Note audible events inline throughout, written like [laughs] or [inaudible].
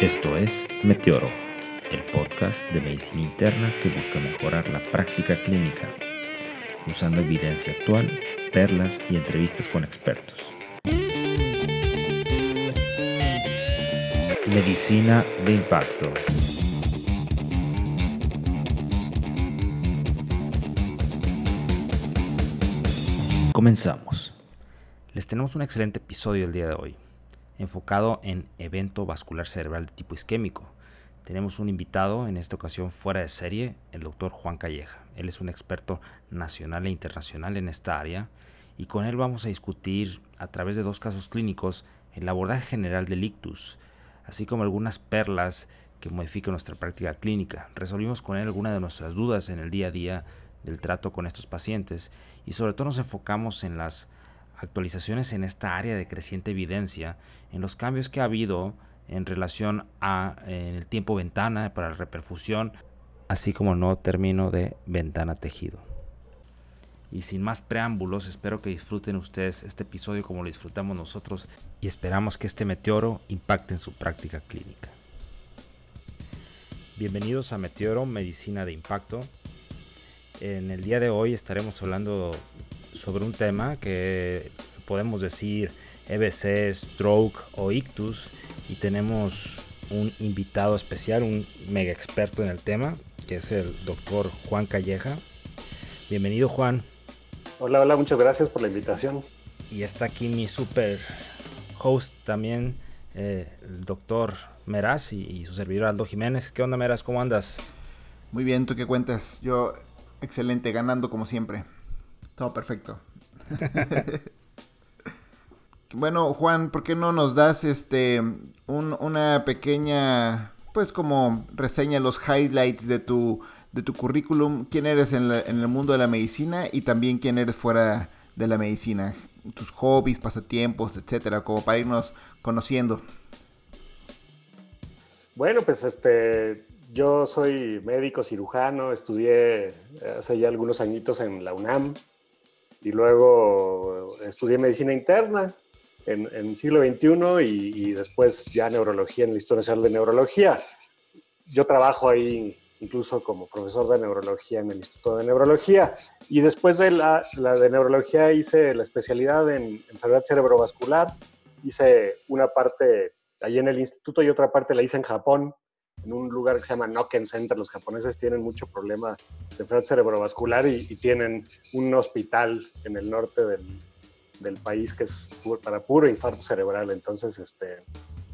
Esto es Meteoro, el podcast de medicina interna que busca mejorar la práctica clínica, usando evidencia actual, perlas y entrevistas con expertos. Medicina de impacto. Comenzamos. Les tenemos un excelente episodio el día de hoy enfocado en evento vascular cerebral de tipo isquémico. Tenemos un invitado en esta ocasión fuera de serie, el doctor Juan Calleja. Él es un experto nacional e internacional en esta área y con él vamos a discutir a través de dos casos clínicos el abordaje general del ictus, así como algunas perlas que modifican nuestra práctica clínica. Resolvimos con él algunas de nuestras dudas en el día a día del trato con estos pacientes y sobre todo nos enfocamos en las actualizaciones en esta área de creciente evidencia, en los cambios que ha habido en relación a el tiempo ventana para reperfusión, así como el nuevo término de ventana tejido. Y sin más preámbulos, espero que disfruten ustedes este episodio como lo disfrutamos nosotros y esperamos que este meteoro impacte en su práctica clínica. Bienvenidos a Meteoro Medicina de Impacto. En el día de hoy estaremos hablando sobre un tema que podemos decir EBC, stroke o ictus y tenemos un invitado especial, un mega experto en el tema, que es el doctor Juan Calleja. Bienvenido Juan. Hola, hola, muchas gracias por la invitación. Y está aquí mi super host también, eh, el doctor Meraz y, y, su servidor Aldo Jiménez. ¿Qué onda Meraz? ¿Cómo andas? Muy bien, ¿tú qué cuentas? Yo excelente, ganando como siempre. Todo perfecto. bueno, Juan, ¿por qué no nos das este una pequeña, pues como reseña los highlights de tu de tu currículum? ¿Quién eres en, en el mundo de la medicina y también quién eres fuera de la medicina? Tus hobbies, pasatiempos, etcétera, como para irnos conociendo. Bueno, pues este, yo soy médico cirujano, estudié hace ya algunos añitos en la UNAM, y luego estudié medicina interna en, en siglo XXI y, y, después ya neurología en el Instituto Nacional de Neurología. Yo trabajo ahí incluso como profesor de neurología en el Instituto de Neurología. Y después de la, la de neurología hice la especialidad en enfermedad cerebrovascular, hice una parte ahí en el instituto y otra parte la hice en Japón en un lugar que se llama Noken Center. Los japoneses tienen mucho problema de enfermedad cerebrovascular y, y, tienen un hospital en el norte del, del país que es para puro infarto cerebral. Entonces, este,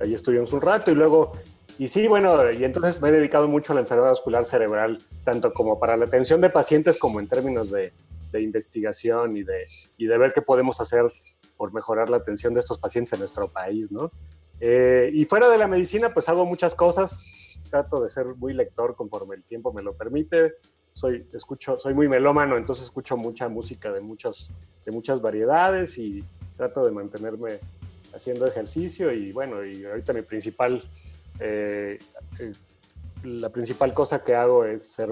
ahí estuvimos un rato y luego, y sí, bueno, y entonces me he dedicado mucho a la enfermedad vascular cerebral, tanto como para la atención de pacientes como en términos de, de investigación y de, y de ver qué podemos hacer por mejorar la atención de estos pacientes en nuestro país, ¿no? Eh, y fuera de la medicina, pues hago muchas cosas trato de ser muy lector conforme el tiempo me lo permite. Soy, escucho, soy muy melómano, entonces escucho mucha música de, muchos, de muchas variedades y trato de mantenerme haciendo ejercicio y bueno, y ahorita mi principal, eh, la principal cosa que hago es ser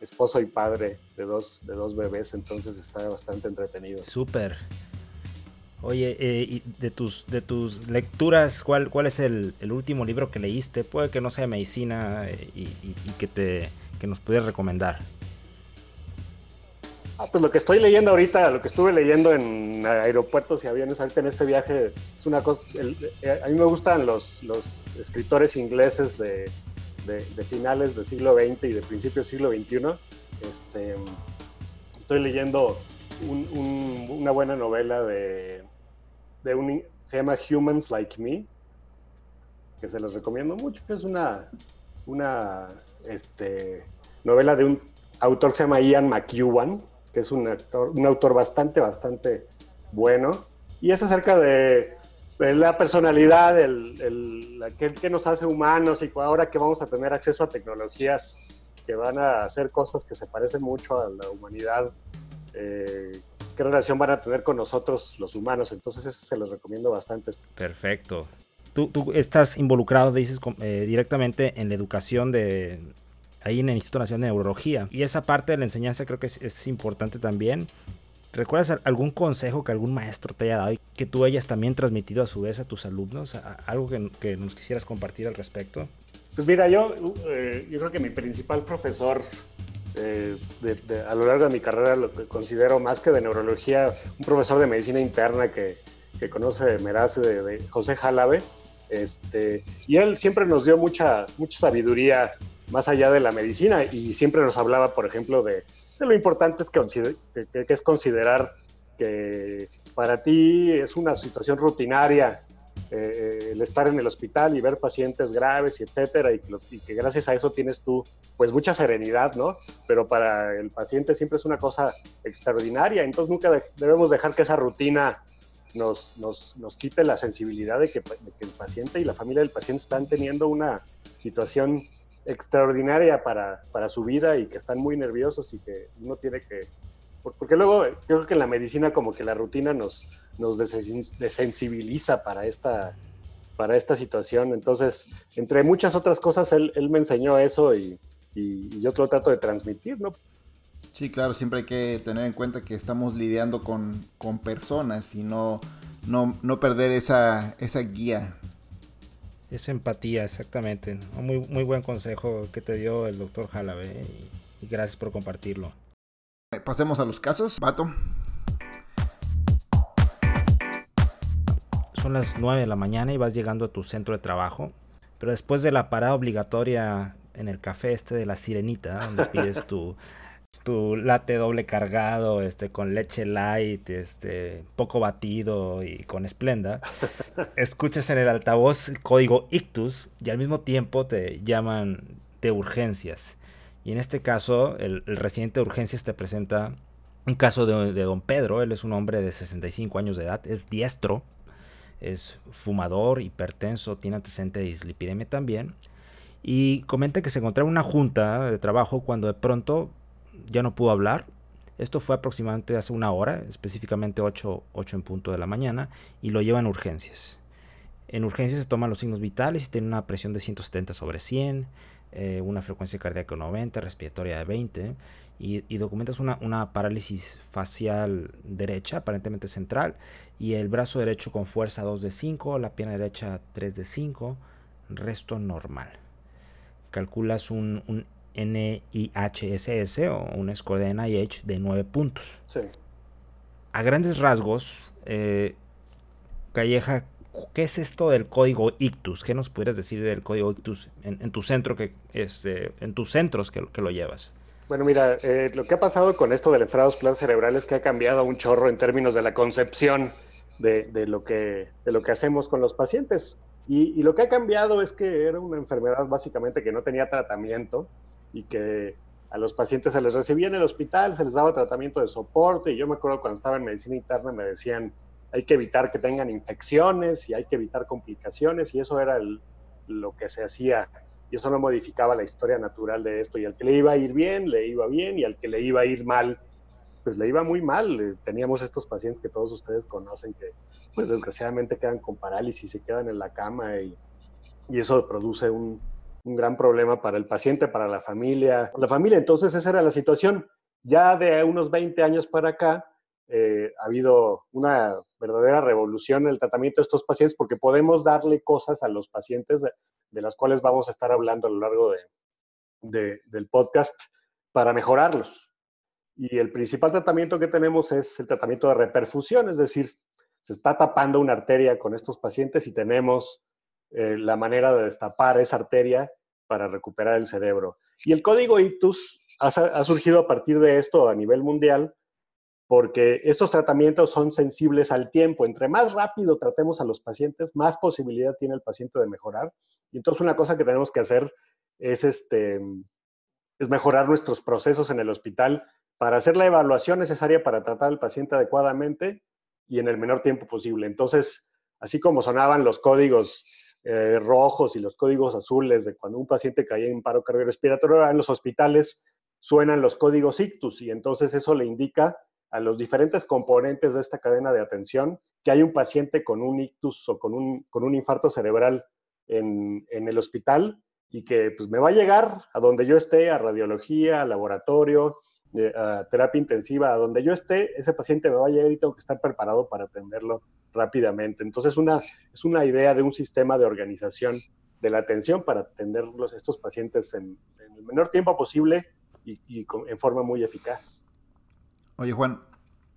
esposo y padre de dos, de dos bebés, entonces está bastante entretenido. Súper. Oye, eh, de tus de tus lecturas, ¿cuál, cuál es el, el, último libro que leíste? Puede que no sea medicina eh, y, y, y, que te que nos pudieras recomendar. Ah, pues lo que estoy leyendo ahorita, lo que estuve leyendo en aeropuertos y aviones ahorita en este viaje, es una cosa. Eh, a mí me gustan los, los escritores ingleses de, de, finales del siglo XX y de principios del siglo XXI. Este, estoy leyendo un, una buena novela de de un, se llama Humans Like Me, que se los recomiendo mucho. Es una, una este, novela de un autor que se llama Ian McEwan, que es un, actor, un autor bastante, bastante bueno. Y es acerca de, de la personalidad, el, el, la, que, que, nos hace humanos y ahora que vamos a tener acceso a tecnologías que van a hacer cosas que se parecen mucho a la humanidad, eh, qué relación van a tener con nosotros los humanos. Entonces eso se los recomiendo bastante. Perfecto. Tú, tú estás involucrado, dices, eh, directamente en la educación de ahí en el Instituto Nacional de Neurología. Y esa parte de la enseñanza creo que es, es importante también. ¿Recuerdas algún consejo que algún maestro te haya dado y que tú hayas también transmitido a su vez a tus alumnos? ¿Algo que, nos quisieras compartir al respecto? Pues mira, yo, eh, yo creo que mi principal profesor eh, a lo largo de mi carrera lo que considero más que de neurología, un profesor de medicina interna que, que conoce Meraz de, José Jalabe, este, y él siempre nos dio mucha, mucha sabiduría más allá de la medicina y siempre nos hablaba, por ejemplo, de, de lo importante es que, que, es considerar que para ti es una situación rutinaria eh, el estar en el hospital y ver pacientes graves y etcétera, y, que gracias a eso tienes tú, pues mucha serenidad, ¿no? Pero para el paciente siempre es una cosa extraordinaria, entonces nunca debemos dejar que esa rutina nos, nos, nos quite la sensibilidad de que, de que, el paciente y la familia del paciente están teniendo una situación extraordinaria para, para su vida y que están muy nerviosos y que uno tiene que porque luego yo creo que en la medicina como que la rutina nos, nos desensibiliza para esta, para esta situación. Entonces, entre muchas otras cosas, él, él me enseñó eso y, y, yo lo trato de transmitir, ¿no? Sí, claro, siempre hay que tener en cuenta que estamos lidiando con, con personas y no, no, no perder esa, esa guía. Esa empatía, exactamente. Muy, muy buen consejo que te dio el doctor Jalave y gracias por compartirlo. Pasemos a los casos. Pato. Son las 9 de la mañana y vas llegando a tu centro de trabajo. Pero después de la parada obligatoria en el café este de la sirenita, donde pides tu, [laughs] tu doble cargado, este, con leche light, este, poco batido y con esplenda, escuchas en el altavoz código ictus y al mismo tiempo te llaman de urgencias. Y en este caso, el, residente de urgencias te presenta un caso de, don Pedro. Él es un hombre de 65 años de edad, es diestro, es fumador, hipertenso, tiene antecedente de dislipidemia también. Y comenta que se encontraba en una junta de trabajo cuando de pronto ya no pudo hablar. Esto fue aproximadamente hace una hora, específicamente 8, 8 en punto de la mañana, y lo lleva en urgencias. En urgencias se toman los signos vitales y tiene una presión de 170 sobre 100, eh, una frecuencia cardíaca de 90, respiratoria de 20 y, documentas una, una, parálisis facial derecha, aparentemente central, y el brazo derecho con fuerza 2 de 5, la pierna derecha 3 de 5, resto normal. Calculas un, un NIHSS o un score de NIH de 9 puntos. A grandes rasgos, eh, Calleja ¿Qué es esto del código ictus? ¿Qué nos pudieras decir del código ictus en, tu centro, que, este, en tus centros que, que lo llevas? Bueno, mira, eh, lo que ha pasado con esto del enfrado cerebral es que ha cambiado un chorro en términos de la concepción de, de lo, que, de lo que hacemos con los pacientes. Y, y, lo que ha cambiado es que era una enfermedad básicamente que no tenía tratamiento y que a los pacientes se les recibía en el hospital, se les daba tratamiento de soporte. Y yo me acuerdo cuando estaba en medicina interna me decían, hay que evitar que tengan infecciones y hay que evitar complicaciones y eso era lo que se hacía y eso no modificaba la historia natural de esto y al que le iba a ir bien, le iba bien y al que le iba a ir mal, pues le iba muy mal. Eh, teníamos estos pacientes que todos ustedes conocen que pues desgraciadamente quedan con parálisis, se quedan en la cama y, y eso produce un, un gran problema para el paciente, para la familia. La familia, entonces esa era la situación. Ya de unos 20 años para acá, eh, ha habido una verdadera revolución en el tratamiento de estos pacientes porque podemos darle cosas a los pacientes de, las cuales vamos a estar hablando a lo largo de, del podcast para mejorarlos. Y el principal tratamiento que tenemos es el tratamiento de reperfusión, es decir, se está tapando una arteria con estos pacientes y tenemos eh, la manera de destapar esa arteria para recuperar el cerebro. Y el código ICTUS ha, ha surgido a partir de esto a nivel mundial porque estos tratamientos son sensibles al tiempo. Entre más rápido tratemos a los pacientes, más posibilidad tiene el paciente de mejorar. Y entonces una cosa que tenemos que hacer es, este, es mejorar nuestros procesos en el hospital para hacer la evaluación necesaria para tratar al paciente adecuadamente y en el menor tiempo posible. Entonces, así como sonaban los códigos eh, rojos y los códigos azules de cuando un paciente caía en paro cardiorrespiratorio, en los hospitales suenan los códigos ictus y entonces eso le indica a los diferentes componentes de esta cadena de atención que hay un paciente con un ictus o con un, con un infarto cerebral en, en, el hospital y que pues, me va a llegar a donde yo esté, a radiología, a laboratorio, eh, a terapia intensiva, a donde yo esté, ese paciente me va a llegar y tengo que estar preparado para atenderlo rápidamente. Entonces, una, es una idea de un sistema de organización de la atención para atender estos pacientes en, el menor tiempo posible y, en forma muy eficaz. Oye, Juan,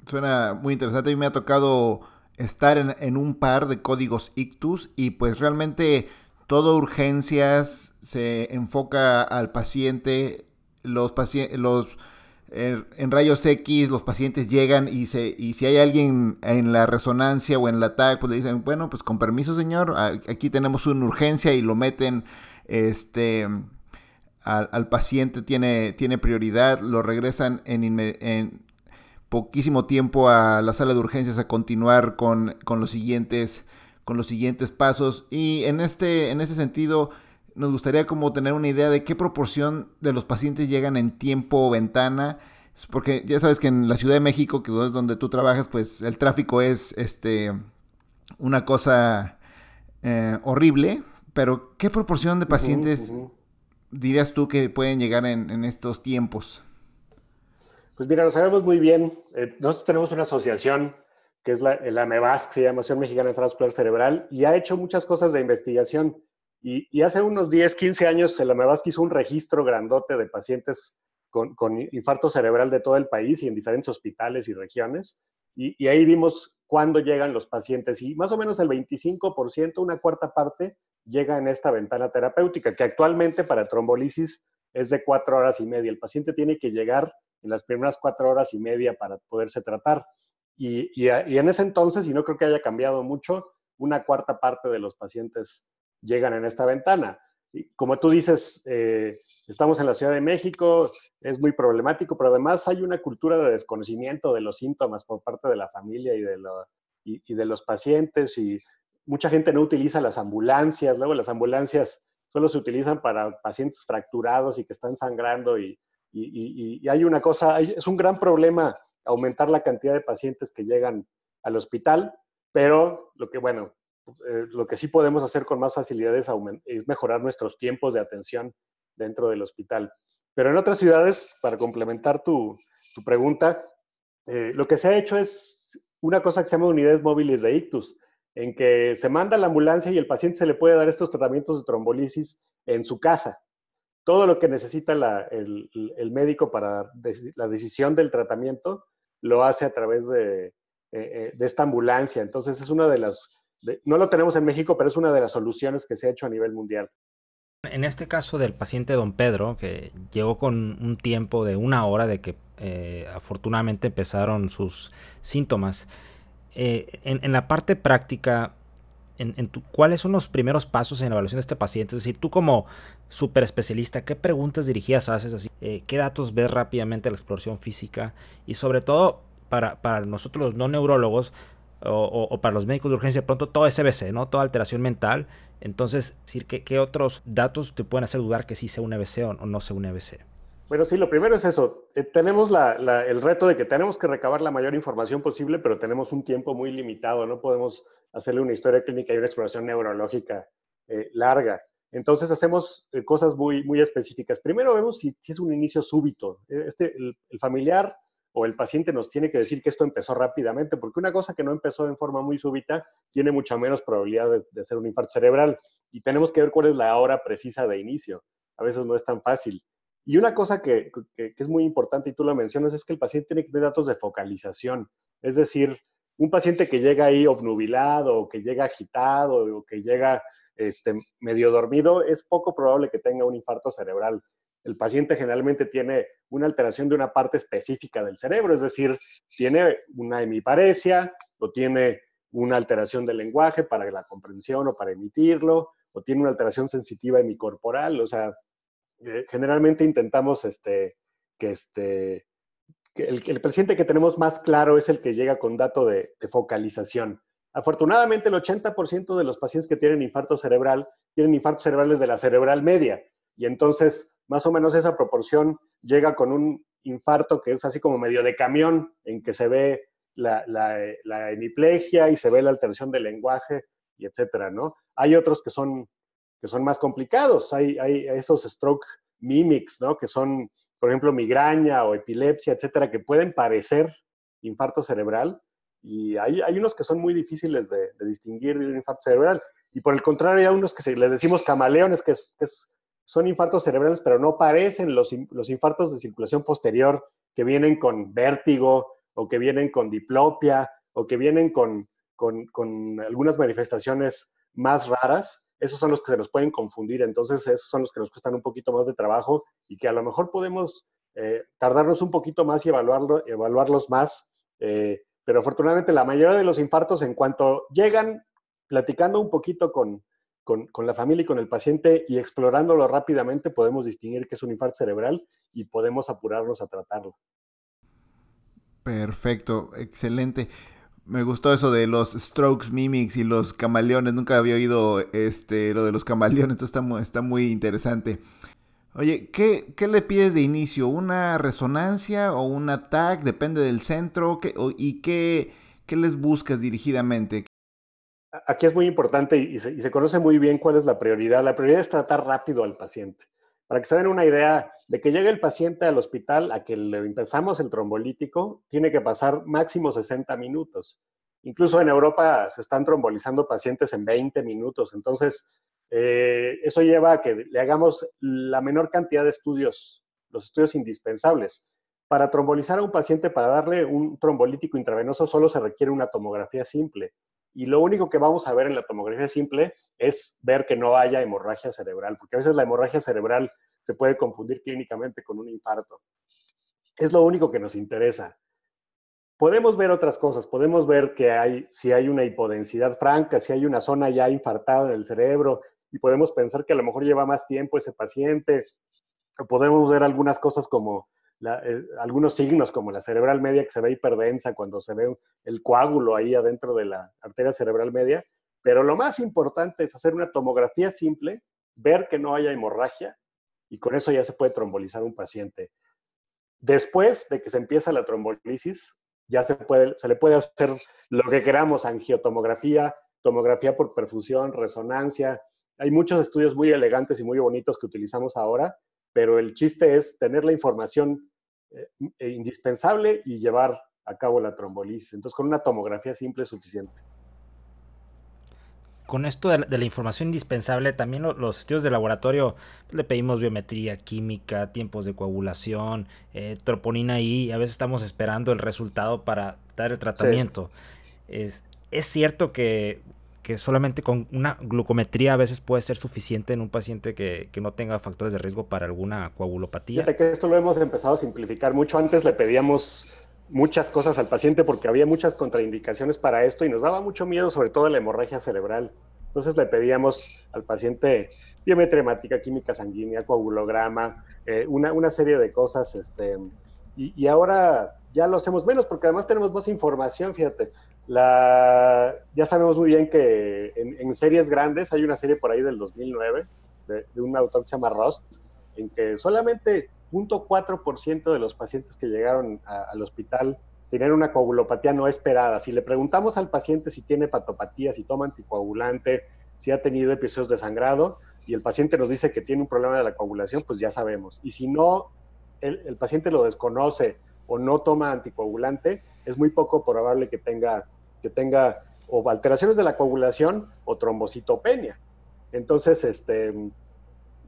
suena muy interesante. Mí me ha tocado estar en, un par de códigos ictus y pues realmente todo urgencias se enfoca al paciente, los pacientes, los en rayos X los pacientes llegan y, se, y si hay alguien en la resonancia o en la TAC, pues le dicen, bueno, pues con permiso señor, aquí tenemos una urgencia y lo meten, este, al, paciente tiene, tiene prioridad, lo regresan en, en, poquísimo tiempo a la sala de urgencias a continuar con, con, los, siguientes, con los siguientes pasos. Y en este, en este sentido, nos gustaría como tener una idea de qué proporción de los pacientes llegan en tiempo o ventana. Porque ya sabes que en la Ciudad de México, que es donde tú trabajas, pues el tráfico es este una cosa eh, horrible. Pero, ¿qué proporción de pacientes dirías tú que pueden llegar en, estos tiempos? Pues mira, lo sabemos muy bien. Eh, nosotros tenemos una asociación que es la, la MEVAS, que se llama Asociación Mexicana de Vascular Cerebral, y ha hecho muchas cosas de investigación. Y, hace unos 10, 15 años, la MEVASC hizo un registro grandote de pacientes con, infarto cerebral de todo el país y en diferentes hospitales y regiones. Y, ahí vimos cuándo llegan los pacientes. Y más o menos el 25%, una cuarta parte, llega en esta ventana terapéutica, que actualmente para trombolisis es de cuatro horas y media. El paciente tiene que llegar en las primeras cuatro horas y media para poderse tratar. Y, y, en ese entonces, y no creo que haya cambiado mucho, una cuarta parte de los pacientes llegan en esta ventana. Y como tú dices, eh, estamos en la Ciudad de México, es muy problemático, pero además hay una cultura de desconocimiento de los síntomas por parte de la familia y de, y, de los pacientes y mucha gente no utiliza las ambulancias, luego las ambulancias solo se utilizan para pacientes fracturados y que están sangrando y, y, hay una cosa, es un gran problema aumentar la cantidad de pacientes que llegan al hospital, pero lo que, bueno, eh, lo que sí podemos hacer con más facilidad es, mejorar nuestros tiempos de atención dentro del hospital. Pero en otras ciudades, para complementar tu, pregunta, eh, lo que se ha hecho es una cosa que se llama unidades móviles de ictus, en que se manda la ambulancia y el paciente se le puede dar estos tratamientos de trombolisis en su casa. Todo lo que necesita el, médico para la decisión del tratamiento lo hace a través de, eh, de esta ambulancia. Entonces es una de las no lo tenemos en México, pero es una de las soluciones que se ha hecho a nivel mundial. En este caso del paciente don Pedro, que llegó con un tiempo de una hora de que eh, afortunadamente empezaron sus síntomas, eh, en, la parte práctica, en, ¿cuáles son los primeros pasos en la evaluación de este paciente? Es decir, tú como super especialista, ¿qué preguntas dirigidas haces? Así? Eh, ¿Qué datos ves rápidamente la exploración física? Y sobre todo, para, para nosotros los no neurólogos, o, para los médicos de urgencia, pronto todo es CBC, ¿no? Toda alteración mental. Entonces, decir, ¿qué, ¿qué, otros datos te pueden hacer dudar que sí sea un EBC o, no sea un EBC? Bueno, sí, lo primero es eso. Eh, tenemos el reto de que tenemos que recabar la mayor información posible, pero tenemos un tiempo muy limitado. No podemos hacerle una historia clínica y una exploración neurológica eh, larga. Entonces hacemos eh, cosas muy, muy específicas. Primero vemos si, es un inicio súbito. Este, el familiar o el paciente nos tiene que decir que esto empezó rápidamente, porque una cosa que no empezó en forma muy súbita tiene mucha menos probabilidad de, ser un infarto cerebral y tenemos que ver cuál es la hora precisa de inicio. A veces no es tan fácil. Y una cosa que, es muy importante y tú lo mencionas es que el paciente tiene que tener datos de focalización. Es decir, un paciente que llega ahí obnubilado o que llega agitado o que llega este, medio dormido, es poco probable que tenga un infarto cerebral el paciente generalmente tiene una alteración de una parte específica del cerebro, es decir, tiene una hemiparesia o tiene una alteración del lenguaje para la comprensión o para emitirlo, o tiene una alteración sensitiva hemicorporal, o sea, eh, generalmente intentamos este, que, este, el, paciente que tenemos más claro es el que llega con dato de, de focalización. Afortunadamente, el 80% de los pacientes que tienen infarto cerebral tienen infartos cerebrales de la cerebral media, y entonces más o menos esa proporción llega con un infarto que es así como medio de camión, en que se ve la, la, hemiplegia y se ve la alteración del lenguaje y etcétera, ¿no? Hay otros que son, que son más complicados, hay, hay esos stroke mimics, ¿no? Que son por ejemplo, migraña o epilepsia, etcétera, que pueden parecer infarto cerebral. Y hay, hay unos que son muy difíciles de, distinguir de un infarto cerebral. Y por el contrario, hay unos que se, les decimos camaleones, que, son infartos cerebrales, pero no parecen los, los infartos de circulación posterior que vienen con vértigo o que vienen con diplopia o que vienen con, con, con algunas manifestaciones más raras esos son los que se nos pueden confundir, entonces esos son los que nos cuestan un poquito más de trabajo y que a lo mejor podemos eh, tardarnos un poquito más y evaluarlo, evaluarlos más, eh, pero afortunadamente la mayoría de los infartos en cuanto llegan platicando un poquito con, con, con, la familia y con el paciente y explorándolo rápidamente, podemos distinguir que es un infarto cerebral y podemos apurarnos a tratarlo. Perfecto, excelente. Me gustó eso de los strokes mimics y los camaleones. Nunca había oído este, lo de los camaleones. Esto está muy, interesante. Oye, ¿qué, ¿qué, le pides de inicio? ¿Una resonancia o un ataque? Depende del centro. ¿Y qué, qué, les buscas dirigidamente? Aquí es muy importante y se conoce muy bien cuál es la prioridad. La prioridad es tratar rápido al paciente. Para que se den una idea, de que llegue el paciente al hospital a que le empezamos el trombolítico, tiene que pasar máximo 60 minutos. Incluso en Europa se están trombolizando pacientes en 20 minutos. Entonces, eh, eso lleva a que le hagamos la menor cantidad de estudios, los estudios indispensables. Para trombolizar a un paciente, para darle un trombolítico intravenoso, solo se requiere una tomografía simple. Y lo único que vamos a ver en la tomografía simple es ver que no haya hemorragia cerebral, porque a veces la hemorragia cerebral se puede confundir clínicamente con un infarto. Es lo único que nos interesa. Podemos ver otras cosas, podemos ver que hay, si hay una hipodensidad franca, si hay una zona ya infartada del cerebro, y podemos pensar que a lo mejor lleva más tiempo ese paciente, o podemos ver algunas cosas como eh, algunos signos como la cerebral media que se ve hiperdensa cuando se ve el coágulo ahí adentro de la arteria cerebral media, pero lo más importante es hacer una tomografía simple, ver que no haya hemorragia y con eso ya se puede trombolizar un paciente. Después de que se empieza la trombolisis, ya se, puede, se le puede hacer lo que queramos, angiotomografía, tomografía por perfusión, resonancia. Hay muchos estudios muy elegantes y muy bonitos que utilizamos ahora, pero el chiste es tener la información eh, indispensable y llevar a cabo la trombolisis. Entonces, con una tomografía simple es suficiente con esto de la, información indispensable, también los estudios de laboratorio pues, le pedimos biometría química, tiempos de coagulación, eh, troponina I, a veces estamos esperando el resultado para dar el tratamiento. Es, es, cierto que, que, solamente con una glucometría a veces puede ser suficiente en un paciente que, que no tenga factores de riesgo para alguna coagulopatía. Fíjate que esto lo hemos empezado a simplificar mucho. Antes le pedíamos muchas cosas al paciente porque había muchas contraindicaciones para esto y nos daba mucho miedo, sobre todo la hemorragia cerebral. Entonces le pedíamos al paciente biometría química sanguínea, coagulograma, eh, una, una, serie de cosas. Este, y, ahora ya lo hacemos menos porque además tenemos más información, fíjate. Ya sabemos muy bien que en, series grandes, hay una serie por ahí del 2009 de, de un autor que se llama Rust, en que solamente 0.4% de los pacientes que llegaron al hospital tenían una coagulopatía no esperada. Si le preguntamos al paciente si tiene patopatía, si toma anticoagulante, si ha tenido episodios de sangrado, y el paciente nos dice que tiene un problema de la coagulación, pues ya sabemos. Y si no, el, paciente lo desconoce o no toma anticoagulante, es muy poco probable que tenga, que tenga o alteraciones de la coagulación o trombocitopenia. Entonces, este,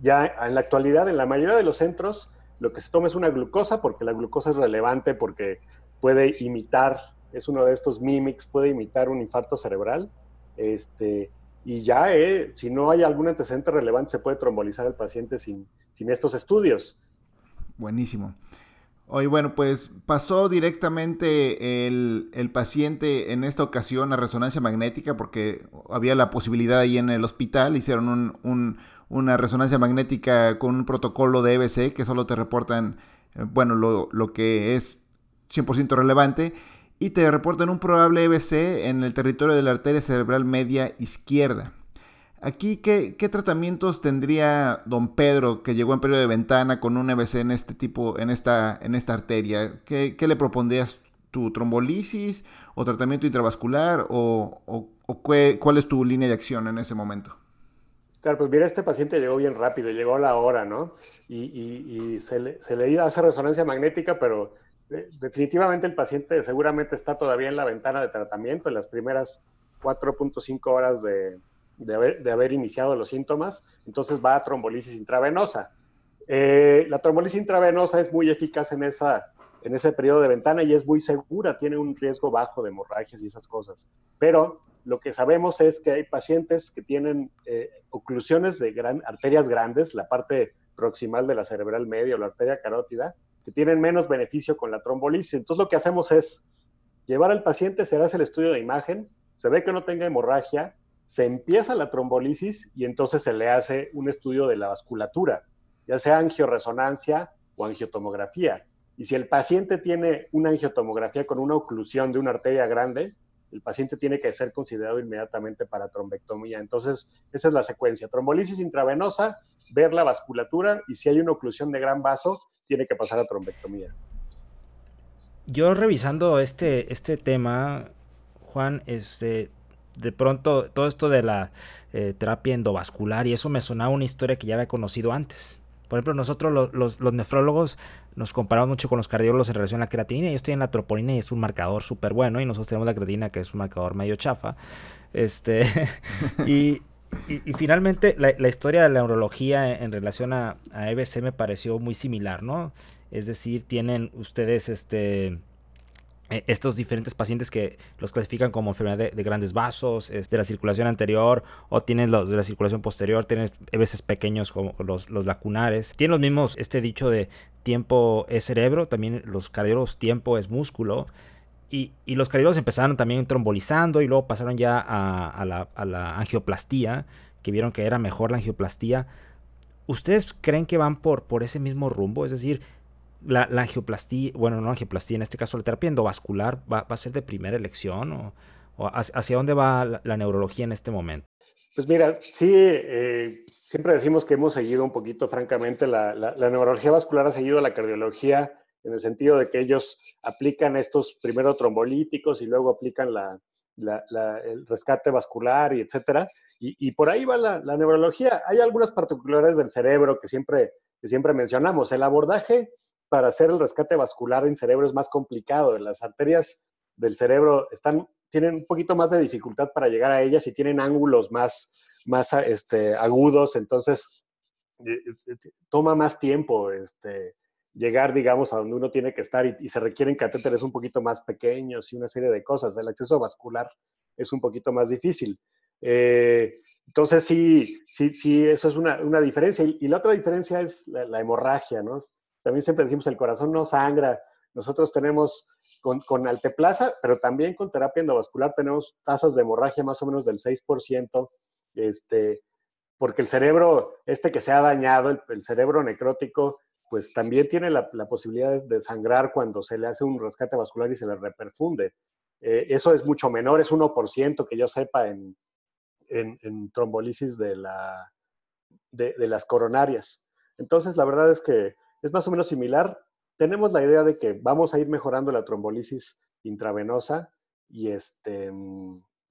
ya en la actualidad, en la mayoría de los centros, lo que se toma es una glucosa porque la glucosa es relevante porque puede imitar, es uno de estos mimics, puede imitar un infarto cerebral. Este, y ya, eh, si no hay algún antecedente relevante, se puede trombolizar al paciente sin, sin estos estudios. Buenísimo. Hoy, bueno, pues pasó directamente el, el, paciente en esta ocasión a resonancia magnética porque había la posibilidad ahí en el hospital, hicieron un, un una resonancia magnética con un protocolo de EBC que solo te reportan, eh, bueno, lo, lo que es 100% relevante y te reportan un probable EBC en el territorio de la arteria cerebral media izquierda. Aquí, ¿qué, ¿qué, tratamientos tendría don Pedro que llegó en periodo de ventana con un EBC en este tipo, en esta, en esta arteria? ¿Qué, le propondrías? ¿Tu trombolisis o tratamiento intravascular o, cuál es tu línea de acción en ese momento? Claro, pues mira, este paciente llegó bien rápido, llegó a la hora, ¿no? Y, se, le, se le hace resonancia magnética, pero eh, definitivamente el paciente seguramente está todavía en la ventana de tratamiento, en las primeras 4.5 horas de, de, haber, iniciado los síntomas, entonces va a trombolisis intravenosa. Eh, la trombolisis intravenosa es muy eficaz en, esa, en ese periodo de ventana y es muy segura, tiene un riesgo bajo de hemorragias y esas cosas. Pero lo que sabemos es que hay pacientes que tienen eh, oclusiones de gran, arterias grandes, la parte proximal de la cerebral media o la arteria carótida, que tienen menos beneficio con la trombolisis. Entonces lo que hacemos es llevar al paciente, se hace el estudio de imagen, se ve que no tenga hemorragia, se empieza la trombolisis y entonces se le hace un estudio de la vasculatura, ya sea angioresonancia o angiotomografía. Y si el paciente tiene una angiotomografía con una oclusión de una arteria grande, el paciente tiene que ser considerado inmediatamente para trombectomía. Entonces, esa es la secuencia. Trombolisis intravenosa, ver la vasculatura y si hay una oclusión de gran vaso, tiene que pasar a trombectomía. Yo revisando este, este tema, Juan, este, de pronto todo esto de la eh, terapia endovascular y eso me sonaba una historia que ya había conocido antes. Por ejemplo, nosotros los, nefrólogos nos comparamos mucho con los cardiólogos en relación a la creatinina. Yo estoy en la troponina y es un marcador súper bueno y nosotros tenemos la creatinina que es un marcador medio chafa. Este, [laughs] y, finalmente la, historia de la neurología en, relación a, a EBC me pareció muy similar, ¿no? Es decir, tienen ustedes este estos diferentes pacientes que los clasifican como enfermedad de, grandes vasos, de la circulación anterior, o tienen los de la circulación posterior, tienen veces pequeños como los, los lacunares. Tienen los mismos, este dicho de tiempo es cerebro, también los cardiólogos tiempo es músculo. Y, y, los cardiólogos empezaron también trombolizando y luego pasaron ya a, a, la, a, la, angioplastía, que vieron que era mejor la angioplastía. ¿Ustedes creen que van por, por ese mismo rumbo? Es decir, la, angioplastía, bueno, no angioplastia, en este caso la terapia endovascular, ¿va, a ser de primera elección? ¿O, hacia dónde va la, neurología en este momento? Pues mira, sí, eh, siempre decimos que hemos seguido un poquito, francamente, la, la, neurología vascular ha seguido la cardiología en el sentido de que ellos aplican estos primero trombolíticos y luego aplican la, el rescate vascular y etcétera. Y, por ahí va la, neurología. Hay algunas particularidades del cerebro que siempre, que siempre mencionamos. El abordaje para hacer el rescate vascular en cerebro es más complicado. Las arterias del cerebro están, tienen un poquito más de dificultad para llegar a ellas y tienen ángulos más, más este, agudos, entonces eh, eh, eh, toma más tiempo este, llegar, digamos, a donde uno tiene que estar y, se requieren catéteres un poquito más pequeños y una serie de cosas. El acceso vascular es un poquito más difícil. entonces, sí, sí, sí, eso es una, una diferencia. Y, la otra diferencia es la, la hemorragia, ¿no? También siempre decimos, el corazón no sangra. Nosotros tenemos con, con alteplaza, pero también con terapia endovascular tenemos tasas de hemorragia más o menos del 6%, este, porque el cerebro, este que se ha dañado, el, cerebro necrótico, pues también tiene la, posibilidad de sangrar cuando se le hace un rescate vascular y se le reperfunde. Eh, eso es mucho menor, es 1% que yo sepa en, en, trombolisis de, la, de, de, las coronarias. Entonces, la verdad es que es más o menos similar. Tenemos la idea de que vamos a ir mejorando la trombolisis intravenosa y, este,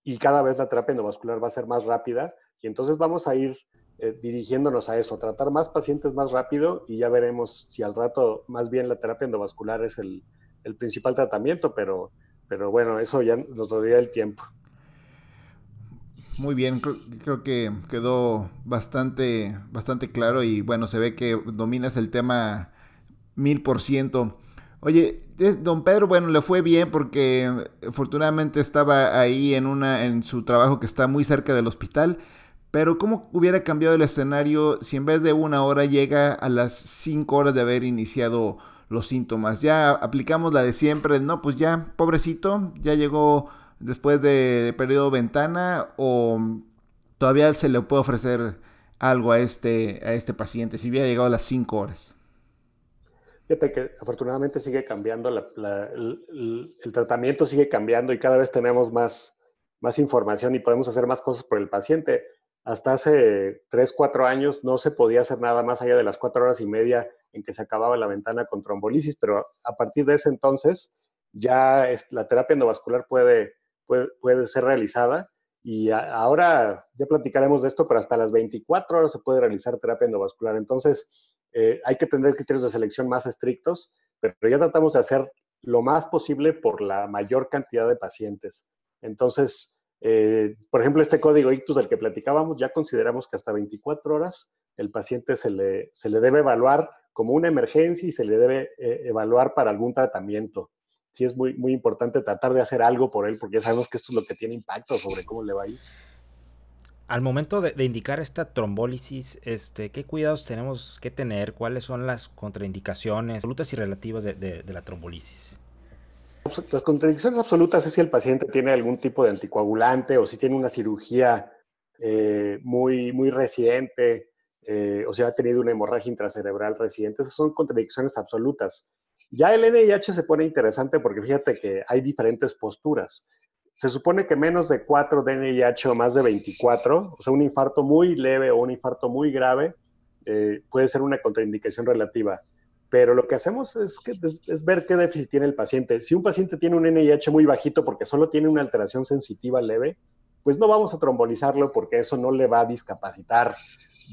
y cada vez la terapia endovascular va a ser más rápida y entonces vamos a ir eh, dirigiéndonos a eso, tratar más pacientes más rápido y ya veremos si al rato más bien la terapia endovascular es el, principal tratamiento, pero, pero bueno, eso ya nos lo el tiempo. Muy bien, creo, que quedó bastante, bastante claro y bueno, se ve que dominas el tema mil por ciento. Oye, don Pedro, bueno, le fue bien porque afortunadamente estaba ahí en, una, en su trabajo que está muy cerca del hospital. Pero ¿cómo hubiera cambiado el escenario si en vez de una hora llega a las cinco horas de haber iniciado los síntomas? Ya aplicamos la de siempre, no, pues ya, pobrecito, ya llegó después de periodo ventana o todavía se le puede ofrecer algo a este, a este paciente si hubiera llegado a las 5 horas? Fíjate que afortunadamente sigue cambiando, el, tratamiento sigue cambiando y cada vez tenemos más, más información y podemos hacer más cosas por el paciente. Hasta hace 3, 4 años no se podía hacer nada más allá de las 4 horas y media en que se acababa la ventana con trombolisis, pero a partir de ese entonces ya la terapia endovascular puede puede, ser realizada Y ahora ya platicaremos de esto, pero hasta las 24 horas se puede realizar terapia endovascular. Entonces, eh, hay que tener criterios de selección más estrictos, pero ya tratamos de hacer lo más posible por la mayor cantidad de pacientes. Entonces, eh, por ejemplo, este código ictus del que platicábamos, ya consideramos que hasta 24 horas el paciente se le, se le debe evaluar como una emergencia y se le debe eh, evaluar para algún tratamiento. Sí es muy, muy importante tratar de hacer algo por él, porque ya sabemos que esto es lo que tiene impacto sobre cómo le va a ir. Al momento de, indicar esta trombólisis, este, ¿qué cuidados tenemos que tener? ¿Cuáles son las contraindicaciones absolutas y relativas de, de la trombólisis? Las contradicciones absolutas es si el paciente tiene algún tipo de anticoagulante o si tiene una cirugía eh, muy, muy reciente eh, o si ha tenido una hemorragia intracerebral reciente. Esas son contradicciones absolutas. Ya el NIH se pone interesante porque fíjate que hay diferentes posturas. Se supone que menos de 4 de NIH o más de 24, o sea, un infarto muy leve o un infarto muy grave, eh, puede ser una contraindicación relativa pero lo que hacemos es, es, ver qué déficit tiene el paciente. Si un paciente tiene un NIH muy bajito porque solo tiene una alteración sensitiva leve, pues no vamos a trombolizarlo porque eso no le va a discapacitar,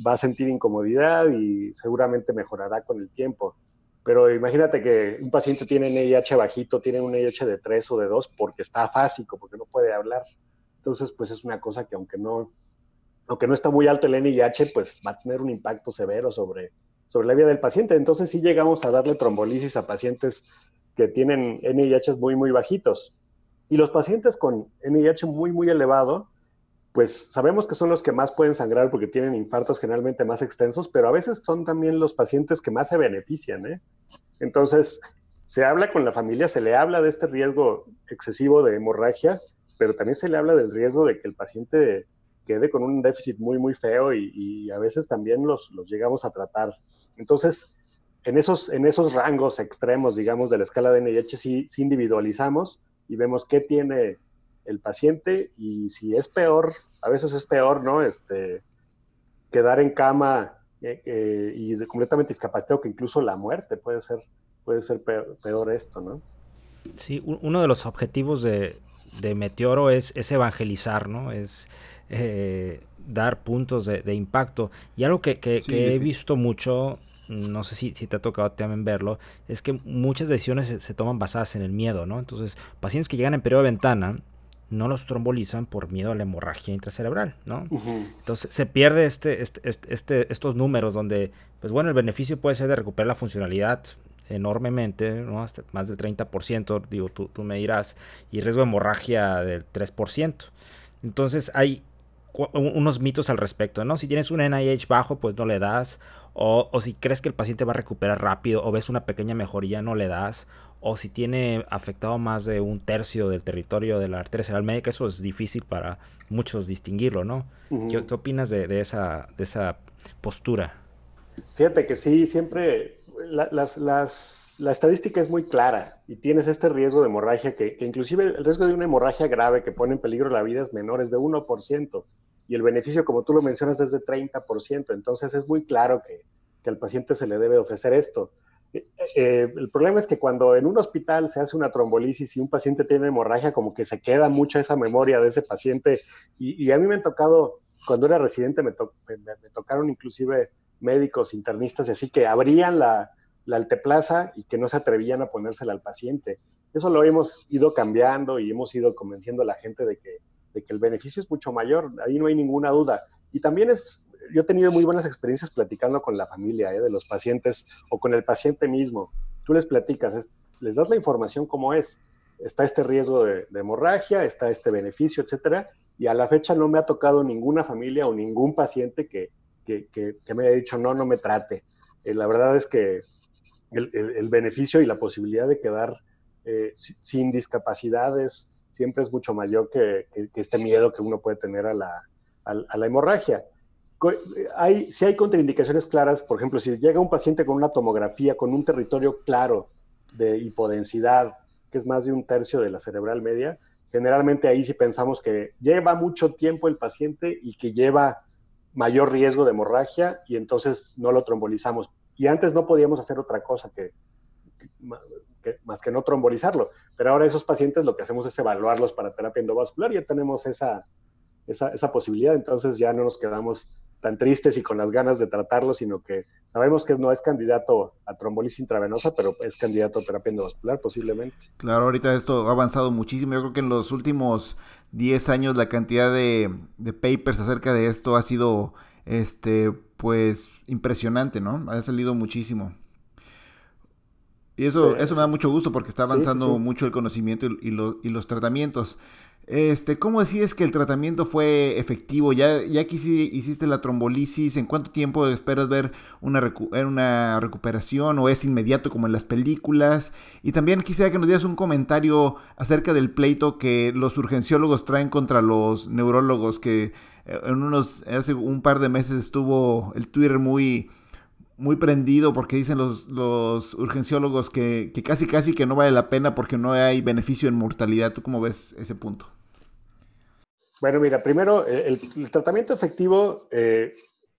va a sentir incomodidad y seguramente mejorará con el tiempo. Pero imagínate que un paciente tiene NIH bajito, tiene un NIH de 3 o de 2 porque está afásico, porque no puede hablar. Entonces, pues es una cosa que aunque no, aunque no está muy alto el NIH, pues va a tener un impacto severo sobre, sobre la vida del paciente. Entonces sí llegamos a darle trombolisis a pacientes que tienen NIH muy, muy bajitos. Y los pacientes con NIH muy, muy elevado, pues sabemos que son los que más pueden sangrar porque tienen infartos generalmente más extensos, pero a veces son también los pacientes que más se benefician. ¿eh? Entonces, se habla con la familia, se le habla de este riesgo excesivo de hemorragia, pero también se le habla del riesgo de que el paciente quede con un déficit muy, muy feo y, a veces también los, los, llegamos a tratar. Entonces, en esos, en esos rangos extremos, digamos, de la escala de NIH, sí, sí individualizamos y vemos qué tiene el paciente y si es peor, a veces es peor, ¿no? Este, quedar en cama eh, eh, y completamente discapacitado, que incluso la muerte puede ser, puede ser peor, esto, ¿no? Sí, uno de los objetivos de, de Meteoro es, es evangelizar, ¿no? Es eh, dar puntos de, impacto. Y algo que, he visto mucho, no sé si, te ha tocado también verlo, es que muchas decisiones se, toman basadas en el miedo, ¿no? Entonces, pacientes que llegan en periodo de ventana no los trombolizan por miedo a la hemorragia intracerebral, ¿no? Entonces se pierde este, este, este, este, estos números donde, pues bueno, el beneficio puede ser de recuperar la funcionalidad enormemente, ¿no? Hasta más del 30%, digo, tú, tú me dirás, y riesgo de hemorragia del 3%. Entonces hay unos mitos al respecto, ¿no? Si tienes un NIH bajo, pues no le das. O, si crees que el paciente va a recuperar rápido o ves una pequeña mejoría, no le das. O si tiene afectado más de un tercio del territorio de la arteria cerebral médica, eso es difícil para muchos distinguirlo, ¿no? ¿Qué, opinas de, esa, de esa postura? Fíjate que sí, siempre las, la estadística es muy clara y tienes este riesgo de hemorragia que, que, inclusive el riesgo de una hemorragia grave que pone en peligro la vida es menor, es de 1% y el beneficio, como tú lo mencionas, es de 30%. Entonces es muy claro que, que al paciente se le debe ofrecer esto. Eh, el problema es que cuando en un hospital se hace una trombolisis y un paciente tiene hemorragia, como que se queda mucha esa memoria de ese paciente. Y, a mí me han tocado, cuando era residente, me, tocaron inclusive médicos, internistas, y así que abrían la, la alteplaza y que no se atrevían a ponérsela al paciente. Eso lo hemos ido cambiando y hemos ido convenciendo a la gente de que el beneficio es mucho mayor, ahí no hay ninguna duda. Y también es, yo he tenido muy buenas experiencias platicando con la familia ¿eh? de los pacientes o con el paciente mismo. Tú les platicas, les das la información como es. Está este riesgo de, hemorragia, está este beneficio, etcétera. Y a la fecha no me ha tocado ninguna familia o ningún paciente que, que, que, me haya dicho no, no me trate. Eh, la verdad es que el, el, beneficio y la posibilidad de quedar eh, sin discapacidades siempre es mucho mayor que, este miedo que uno puede tener a la, a, la hemorragia. Hay, si hay contraindicaciones claras, por ejemplo, si llega un paciente con una tomografía, con un territorio claro de hipodensidad, que es más de un tercio de la cerebral media, generalmente ahí sí pensamos que lleva mucho tiempo el paciente y que lleva mayor riesgo de hemorragia y entonces no lo trombolizamos. Y antes no podíamos hacer otra cosa que más que no trombolizarlo. Pero ahora esos pacientes lo que hacemos es evaluarlos para terapia endovascular. Ya tenemos esa, esa, esa posibilidad, entonces ya no nos quedamos tan tristes y con las ganas de tratarlo, sino que sabemos que no es candidato a trombolisis intravenosa, pero es candidato a terapia endovascular posiblemente. Claro, ahorita esto ha avanzado muchísimo. Yo creo que en los últimos 10 años la cantidad de, de papers acerca de esto ha sido, este, pues, impresionante, ¿no? Ha salido muchísimo. Y eso, eso me da mucho gusto porque está avanzando mucho el conocimiento y, y los tratamientos. Este, ¿cómo decides que el tratamiento fue efectivo? Ya, ya que hiciste la trombolisis, ¿en cuánto tiempo esperas ver una, una recuperación o es inmediato como en las películas? Y también quisiera que nos dieras un comentario acerca del pleito que los urgenciólogos traen contra los neurólogos, que eh, en unos, hace un par de meses estuvo el Twitter muy, muy prendido porque dicen los, los urgenciólogos que, que, casi casi que no vale la pena porque no hay beneficio en mortalidad. ¿Tú cómo ves ese punto? Bueno, mira, primero, eh, el, tratamiento efectivo, eh,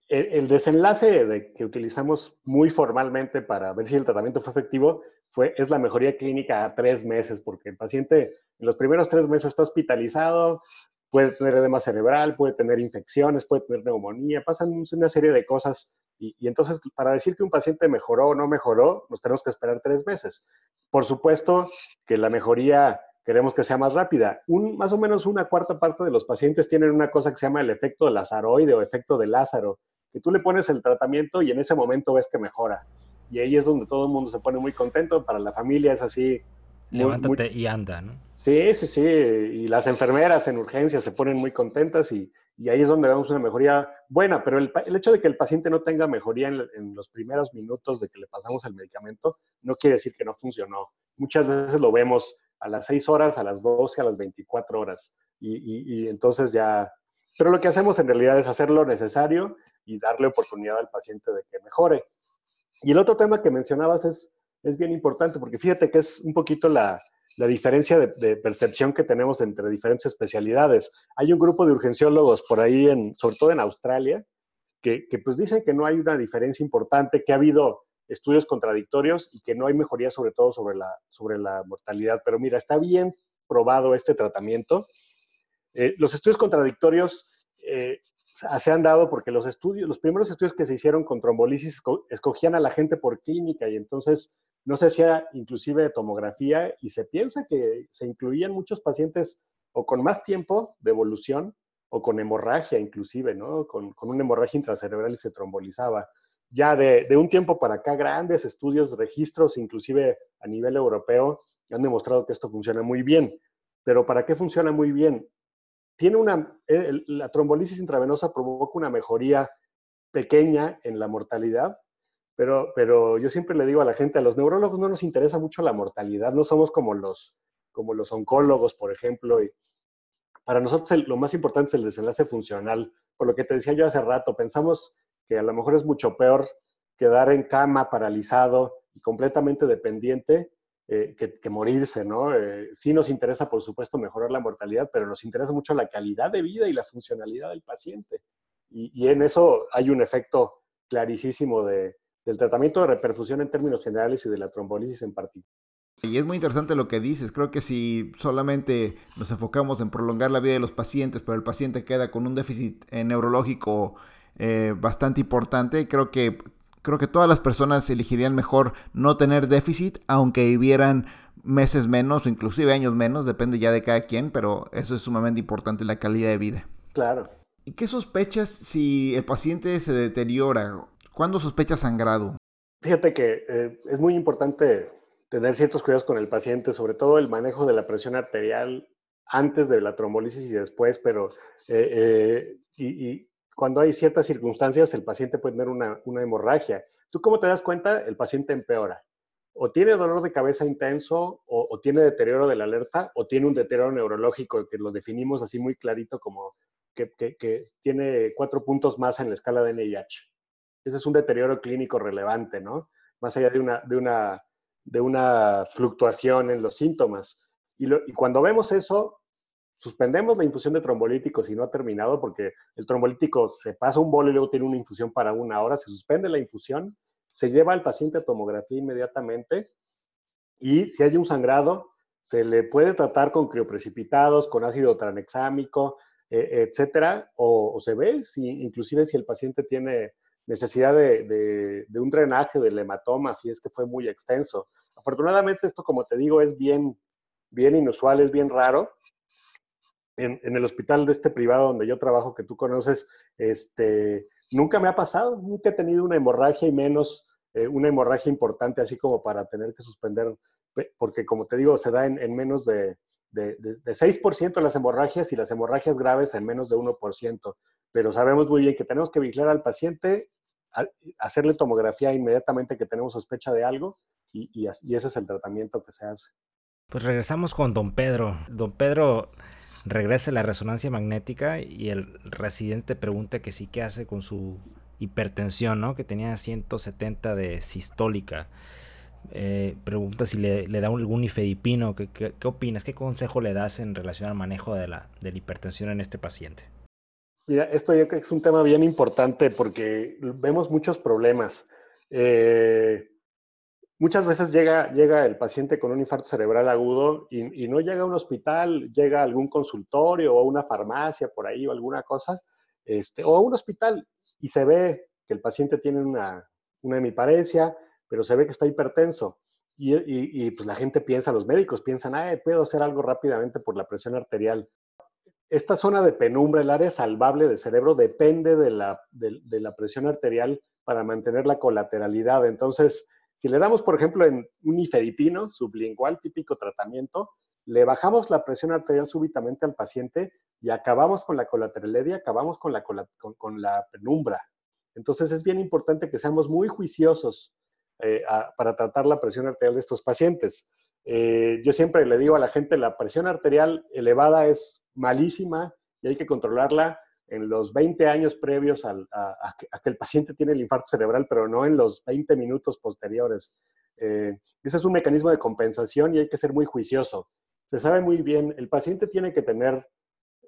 el, desenlace de, que utilizamos muy formalmente para ver si el tratamiento fue efectivo fue, es la mejoría clínica a tres meses, porque el paciente en los primeros tres meses está hospitalizado, puede tener edema cerebral, puede tener infecciones, puede tener neumonía, pasan una serie de cosas. Y, entonces, para decir que un paciente mejoró o no mejoró, nos tenemos que esperar tres meses. Por supuesto que la mejoría queremos que sea más rápida. Un, más o menos una cuarta parte de los pacientes tienen una cosa que se llama el efecto de lazaroide o efecto de Lázaro, que tú le pones el tratamiento y en ese momento ves que mejora. Y ahí es donde todo el mundo se pone muy contento, para la familia es así. Levántate y anda, ¿no? Sí, sí, sí. Y las enfermeras en urgencias se ponen muy contentas y, y ahí es donde vemos una mejoría buena, pero el, el hecho de que el paciente no tenga mejoría en, en, los primeros minutos de que le pasamos el medicamento no quiere decir que no funcionó. Muchas veces lo vemos a las 6 horas, a las 12, a las 24 horas. Y, entonces ya, pero lo que hacemos en realidad es hacer lo necesario y darle oportunidad al paciente de que mejore. Y el otro tema que mencionabas es, es bien importante, porque fíjate que es un poquito la, la diferencia de, percepción que tenemos entre diferentes especialidades. Hay un grupo de urgenciólogos por ahí, en, sobre todo en Australia, que, que, pues dicen que no hay una diferencia importante, que ha habido estudios contradictorios y que no hay mejoría sobre todo sobre la, sobre la mortalidad. Pero mira, está bien probado este tratamiento. Eh, los estudios contradictorios eh, se han dado porque los estudios, los primeros estudios que se hicieron con trombolisis escogían a la gente por clínica y entonces no se hacía inclusive tomografía y se piensa que se incluían muchos pacientes o con más tiempo de evolución o con hemorragia inclusive, ¿no? Con, con una hemorragia intracerebral y se trombolizaba ya de, un tiempo para acá, grandes estudios, registros, inclusive a nivel europeo, han demostrado que esto funciona muy bien. Pero ¿para qué funciona muy bien? Tiene una, la trombolisis intravenosa provoca una mejoría pequeña en la mortalidad, pero, pero yo siempre le digo a la gente, a los neurólogos no nos interesa mucho la mortalidad, no somos como los, como los oncólogos, por ejemplo, y para nosotros lo más importante es el desenlace funcional. Por lo que te decía yo hace rato, pensamos que a lo mejor es mucho peor quedar en cama paralizado y completamente dependiente eh, que, morirse, ¿no? Eh, sí nos interesa, por supuesto, mejorar la mortalidad, pero nos interesa mucho la calidad de vida y la funcionalidad del paciente. Y, en eso hay un efecto clarísimo de, del tratamiento de reperfusión en términos generales y de la trombolisis en particular. Y es muy interesante lo que dices. Creo que si solamente nos enfocamos en prolongar la vida de los pacientes, pero el paciente queda con un déficit eh, neurológico eh, bastante importante. Creo que, creo que todas las personas elegirían mejor no tener déficit, aunque vivieran meses menos o inclusive años menos, depende ya de cada quien, pero eso es sumamente importante, la calidad de vida. Claro. ¿Y qué sospechas si el paciente se deteriora? ¿Cuándo sospechas sangrado? Fíjate que eh, es muy importante tener ciertos cuidados con el paciente, sobre todo el manejo de la presión arterial antes de la trombolisis y después, pero eh, y, cuando hay ciertas circunstancias, el paciente puede tener una, hemorragia. ¿Tú cómo te das cuenta? El paciente empeora. O tiene dolor de cabeza intenso, o, tiene deterioro de la alerta, o tiene un deterioro neurológico, que lo definimos así muy clarito como que, tiene cuatro puntos más en la escala de NIH. Ese es un deterioro clínico relevante, ¿no? Más allá de una, de una, de una fluctuación en los síntomas. Y, cuando vemos eso, suspendemos la infusión de trombolíticos si no ha terminado, porque el trombolítico se pasa un bolo y luego tiene una infusión para una hora, se suspende la infusión, se lleva al paciente a tomografía inmediatamente y si hay un sangrado, se le puede tratar con crioprecipitados, con ácido tranexámico, e, etcétera, o, se ve, si, inclusive si el paciente tiene necesidad de, un drenaje del hematoma, si es que fue muy extenso. Afortunadamente esto, como te digo, es bien, bien inusual, es bien raro. En, el hospital de este privado donde yo trabajo, que tú conoces, este, nunca me ha pasado, nunca he tenido una hemorragia y menos eh, una hemorragia importante, así como para tener que suspender, porque como te digo, se da en, menos de, de, de, 6% las hemorragias y las hemorragias graves en menos de 1%. Pero sabemos muy bien que tenemos que vigilar al paciente, hacerle tomografía inmediatamente que tenemos sospecha de algo y, ese es el tratamiento que se hace. Pues regresamos con don Pedro. Don Pedro regresa la resonancia magnética y el residente pregunta que sí, ¿qué hace con su hipertensión, ¿no? Que tenía 170 de sistólica. Eh, pregunta si le, da algún ifedipino. ¿Qué, ¿Qué, opinas? ¿Qué consejo le das en relación al manejo de la hipertensión en este paciente? Mira, esto yo creo que es un tema bien importante porque vemos muchos problemas. Eh, muchas veces llega, llega el paciente con un infarto cerebral agudo y, no llega a un hospital, llega a algún consultorio o a una farmacia por ahí o alguna cosa, este, o a un hospital y se ve que el paciente tiene una, una hemiparesia, pero se ve que está hipertenso. Y, pues la gente piensa, los médicos piensan, ah, puedo hacer algo rápidamente por la presión arterial. Esta zona de penumbra, el área salvable del cerebro, depende de la, de la presión arterial para mantener la colateralidad. Entonces, si le damos, por ejemplo, en un ifedipino sublingual, típico tratamiento, le bajamos la presión arterial súbitamente al paciente y acabamos con la colateralidad acabamos con la, con, la penumbra. Entonces es bien importante que seamos muy juiciosos eh, para tratar la presión arterial de estos pacientes. Eh, yo siempre le digo a la gente, la presión arterial elevada es malísima y hay que controlarla en los 20 años previos a, que el paciente tiene el infarto cerebral, pero no en los 20 minutos posteriores. Eh, ese es un mecanismo de compensación y hay que ser muy juicioso se sabe muy bien, el paciente tiene que tener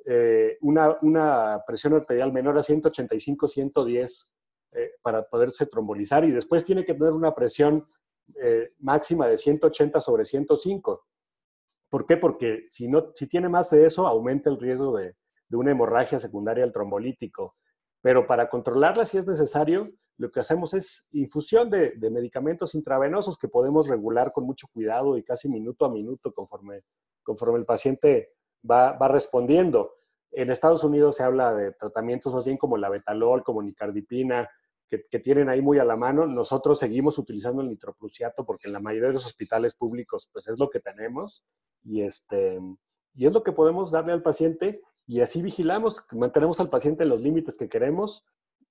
eh, una, presión arterial menor a 185, 110 eh, para poderse trombolizar y después tiene que tener una presión eh, máxima de 180 sobre 105. ¿Por qué? Porque si, no, si tiene más de eso, aumenta el riesgo de, una hemorragia secundaria al trombolítico. Pero para controlarla, si es necesario, lo que hacemos es infusión de, de, medicamentos intravenosos que podemos regular con mucho cuidado y casi minuto a minuto conforme conforme el paciente va, va respondiendo. En Estados Unidos se habla de tratamientos más bien como la betalol, como nicardipina, que, tienen ahí muy a la mano. Nosotros seguimos utilizando el nitroprusiato porque en la mayoría de los hospitales públicos pues es lo que tenemos y, este, y es lo que podemos darle al paciente y así vigilamos, mantenemos al paciente en los límites que queremos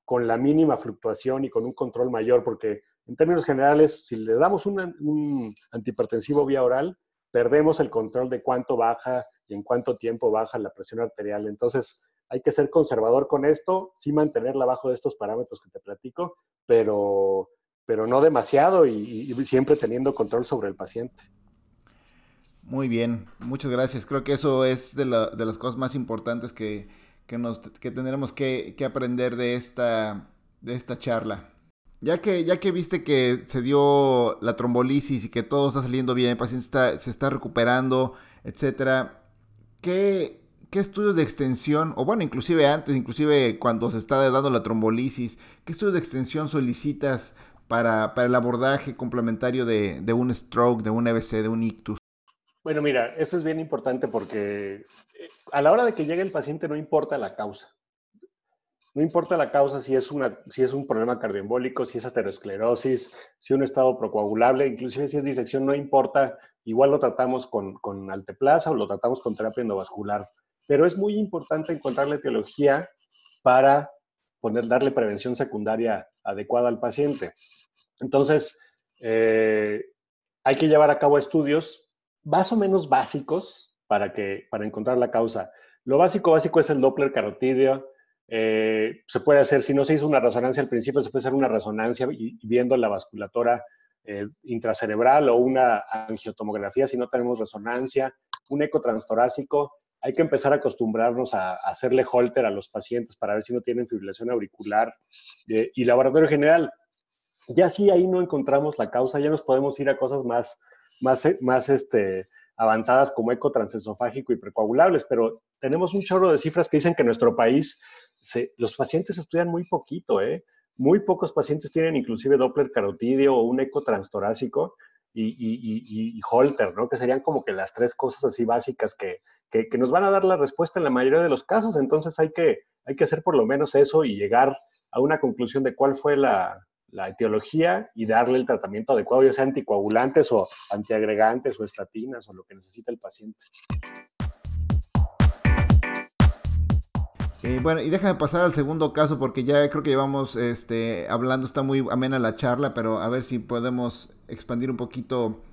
con la mínima fluctuación y con un control mayor, porque en términos generales, si le damos un, un antihipertensivo vía oral, perdemos el control de cuánto baja y en cuánto tiempo baja la presión arterial. Entonces, hay que ser conservador con esto, sí mantenerla bajo de estos parámetros que te platico, pero, pero no demasiado y, siempre teniendo control sobre el paciente. Muy bien, muchas gracias. Creo que eso es de, las cosas más importantes que, nos, tendremos que, que aprender de esta, de esta charla. Ya que, ya que viste que se dio la trombolisis y que todo está saliendo bien, el paciente se está recuperando, etcétera, ¿qué, estudios de extensión, o bueno, inclusive antes, inclusive cuando se está dando la trombolisis, qué estudios de extensión solicitas para, el abordaje complementario de, de, un stroke, de un EBC, de un ictus? Bueno, mira, eso es bien importante porque eh, a la hora de que llegue el paciente no importa la causa. No importa la causa, si es, una, si es un problema cardioembólico, si es aterosclerosis, si un estado procoagulable, inclusive si es disección, no importa, igual lo tratamos con, con o lo tratamos con terapia endovascular. Pero es muy importante encontrar la etiología para poner, darle prevención secundaria adecuada al paciente. Entonces, eh, hay que llevar a cabo estudios más o menos básicos para, que, para encontrar la causa. Lo básico, básico es el Doppler carotídeo, eh, se puede hacer, si no se hizo una resonancia al principio, se puede hacer una resonancia viendo la vasculatura eh, intracerebral o una angiotomografía si no tenemos resonancia, un eco transtorácico. Hay que empezar a acostumbrarnos a, hacerle holter a los pacientes para ver si no tienen fibrilación auricular eh, y laboratorio general. Ya si ahí no encontramos la causa, ya nos podemos ir a cosas más, más, más este, avanzadas como eco transesofágico y precoagulables, pero tenemos un chorro de cifras que dicen que en nuestro país los pacientes estudian muy poquito, ¿eh? Muy pocos pacientes tienen inclusive Doppler carotidio o un eco transtorácico y, y, y, Holter, ¿no? Que serían como que las tres cosas así básicas que, que, que, nos van a dar la respuesta en la mayoría de los casos. Entonces hay que, hay que hacer por lo menos eso y llegar a una conclusión de cuál fue la, la etiología y darle el tratamiento adecuado, ya sea anticoagulantes o antiagregantes o estatinas o lo que necesita el paciente. Eh, bueno, y déjame pasar al segundo caso porque ya creo que llevamos este, hablando, está muy amena la charla, pero a ver si podemos expandir un poquito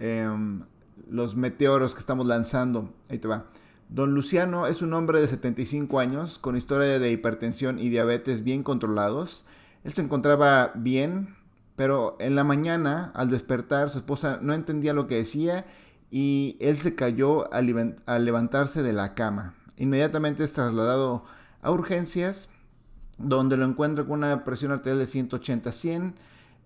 em, los meteoros que estamos lanzando. Ahí te va. Don Luciano es un hombre de 75 años con historia de hipertensión y diabetes bien controlados. Él se encontraba bien, pero en la mañana, al despertar, su esposa no entendía lo que decía y él se cayó al levantarse de la cama. Inmediatamente es trasladado a urgencias, donde lo encuentra con una presión arterial de 180-100,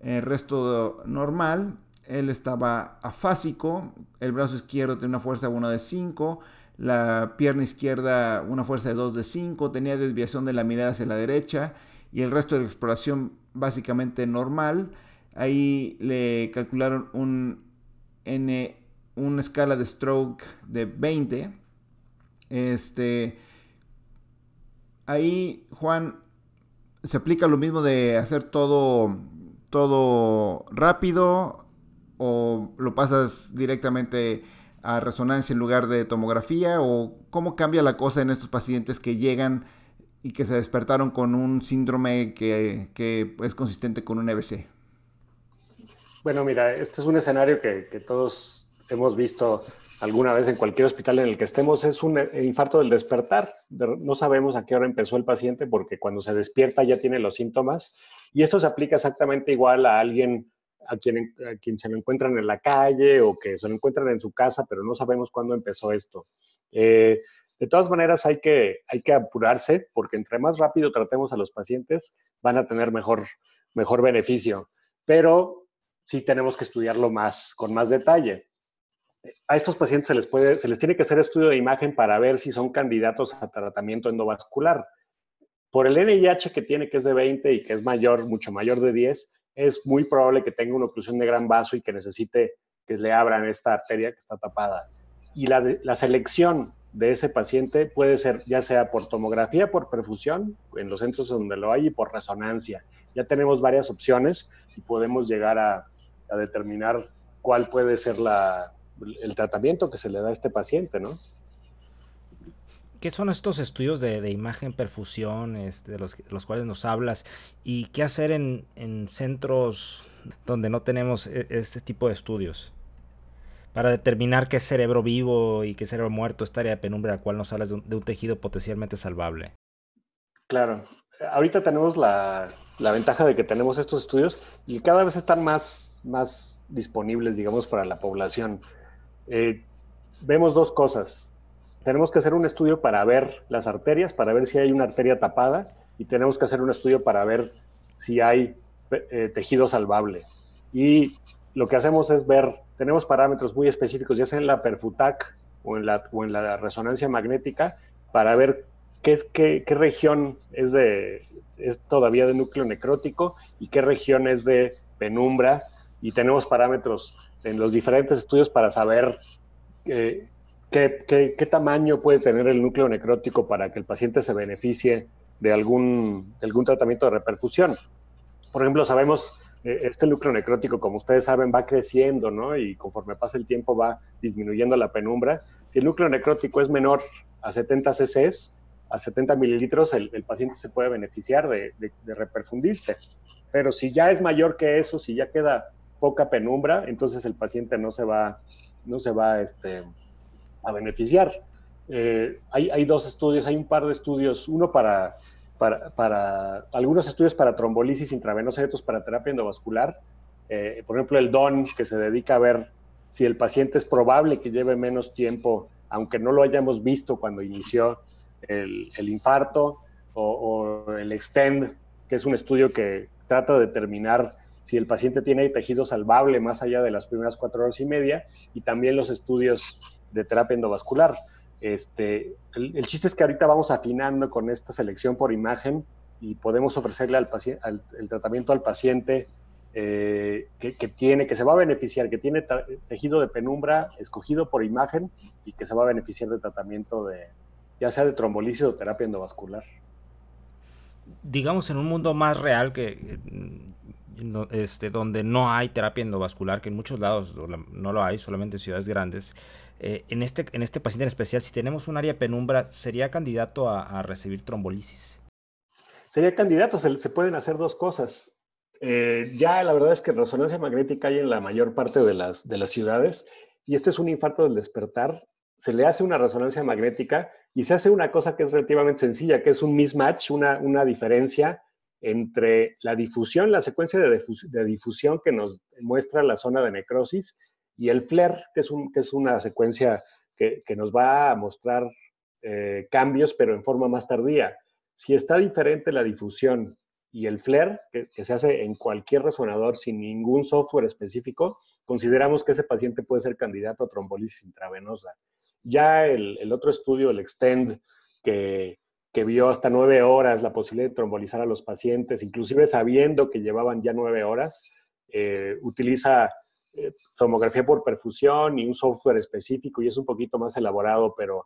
el resto normal. Él estaba afásico, el brazo izquierdo tenía una fuerza 1 de 5, la pierna izquierda una fuerza de 2 de 5, tenía desviación de la mirada hacia la derecha y el resto de la exploración básicamente normal. Ahí le calcularon un N, una escala de stroke de 20 este, ahí, Juan, se aplica lo mismo de hacer todo, todo rápido o lo pasas directamente a resonancia en lugar de tomografía o cómo cambia la cosa en estos pacientes que llegan y que se despertaron con un síndrome que, que es consistente con un EBC. Bueno, mira, este es un escenario que, que todos hemos visto alguna vez en cualquier hospital en el que estemos, es un eh, infarto del despertar. No sabemos a qué hora empezó el paciente porque cuando se despierta ya tiene los síntomas. Y esto se aplica exactamente igual a alguien a quien, a quien se lo encuentran en la calle o que se lo encuentran en su casa, pero no sabemos cuándo empezó esto. Eh, de todas maneras, hay que, hay que apurarse porque entre más rápido tratemos a los pacientes, van a tener mejor, mejor beneficio. Pero sí tenemos que estudiarlo más, con más detalle a estos pacientes se les, puede, se les tiene que hacer estudio de imagen para ver si son candidatos a tratamiento endovascular. Por el NIH que tiene, que es de 20 y que es mayor, mucho mayor de 10, es muy probable que tenga una oclusión de gran vaso y que necesite que le abran esta arteria que está tapada. Y la, la selección de ese paciente puede ser ya sea por tomografía, por perfusión, en los centros donde lo hay, y por resonancia. Ya tenemos varias opciones y podemos llegar a, a determinar cuál puede ser la, el tratamiento que se le da a este paciente, ¿no? ¿Qué son estos estudios de, imagen perfusión este, de los, cuales nos hablas? ¿Y qué hacer en, centros donde no tenemos e, este tipo de estudios? Para determinar qué cerebro vivo y qué cerebro muerto, esta área de penumbra a la cual nos hablas de un, tejido potencialmente salvable. Claro. Ahorita tenemos la, la, ventaja de que tenemos estos estudios y cada vez están más, más disponibles, digamos, para la población. Eh, vemos dos cosas. Tenemos que hacer un estudio para ver las arterias, para ver si hay una arteria tapada, y tenemos que hacer un estudio para ver si hay eh, tejido salvable. Y lo que hacemos es ver, tenemos parámetros muy específicos, ya sea en la perfutac o en la, o en la resonancia magnética, para ver qué, es, qué, qué región es, de, es todavía de núcleo necrótico y qué región es de penumbra. Y tenemos parámetros en los diferentes estudios para saber eh, qué, tamaño puede tener el núcleo necrótico para que el paciente se beneficie de algún, algún tratamiento de reperfusión. Por ejemplo, sabemos, eh, este núcleo necrótico, como ustedes saben, va creciendo, ¿no? Y conforme pasa el tiempo va disminuyendo la penumbra. Si el núcleo necrótico es menor a 70 cc's, a 70 mililitros, el, paciente se puede beneficiar de, de, reperfundirse. Pero si ya es mayor que eso, si ya queda poca penumbra, entonces el paciente no se va, no se va este, a beneficiar. Eh, hay, hay, dos estudios, hay un par de estudios, uno para, para, para algunos estudios para trombolisis intravenosa y otros para terapia endovascular. Eh, por ejemplo, el DON, que se dedica a ver si el paciente es probable que lleve menos tiempo, aunque no lo hayamos visto cuando inició el, el infarto, o, o, el EXTEND, que es un estudio que trata de determinar si el paciente tiene tejido salvable más allá de las primeras cuatro horas y media, y también los estudios de terapia endovascular. Este, el, chiste es que ahorita vamos afinando con esta selección por imagen y podemos ofrecerle al el tratamiento al paciente eh, que, tiene, que se va a beneficiar, que tiene tejido de penumbra escogido por imagen y que se va a beneficiar de tratamiento de, ya sea de trombolisis o terapia endovascular. Digamos en un mundo más real que este, donde no hay terapia endovascular, que en muchos lados no lo hay, solamente en ciudades grandes. Eh, en, este, en este paciente en especial, si tenemos un área penumbra, ¿sería candidato a, recibir trombolisis? Sería candidato, se pueden hacer dos cosas eh, ya la verdad es que resonancia magnética hay en la mayor parte de las, de las ciudades y este es un infarto del despertar. Se le hace una resonancia magnética y se hace una cosa que es relativamente sencilla, que es un mismatch, una, una diferencia entre la difusión, la secuencia de, difusión que nos muestra la zona de necrosis y el flare, que es, una secuencia que, nos va a mostrar eh, cambios, pero en forma más tardía. Si está diferente la difusión y el FLAIR, que, se hace en cualquier resonador sin ningún software específico, consideramos que ese paciente puede ser candidato a trombolisis intravenosa. Ya el, otro estudio, el EXTEND, que, vio hasta nueve horas la posibilidad de trombolizar a los pacientes, inclusive sabiendo que llevaban ya nueve horas, eh, utiliza eh, tomografía por perfusión y un software específico y es un poquito más elaborado, pero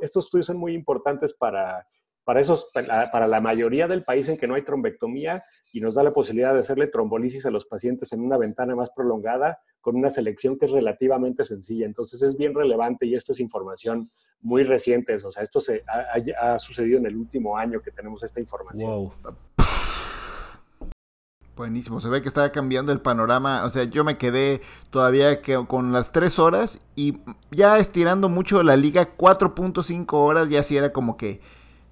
estos estudios son muy importantes para para, esos, para la mayoría del país en que no hay trombectomía y nos da la posibilidad de hacerle trombolisis a los pacientes en una ventana más prolongada con una selección que es relativamente sencilla. Entonces es bien relevante y esto es información muy reciente. O sea, esto se, ha, sucedido en el último año que tenemos esta información. Buenísimo, se ve que está cambiando el panorama. O sea, yo me quedé todavía que con las tres horas y ya estirando mucho la liga, 4.5 horas, ya sí era como que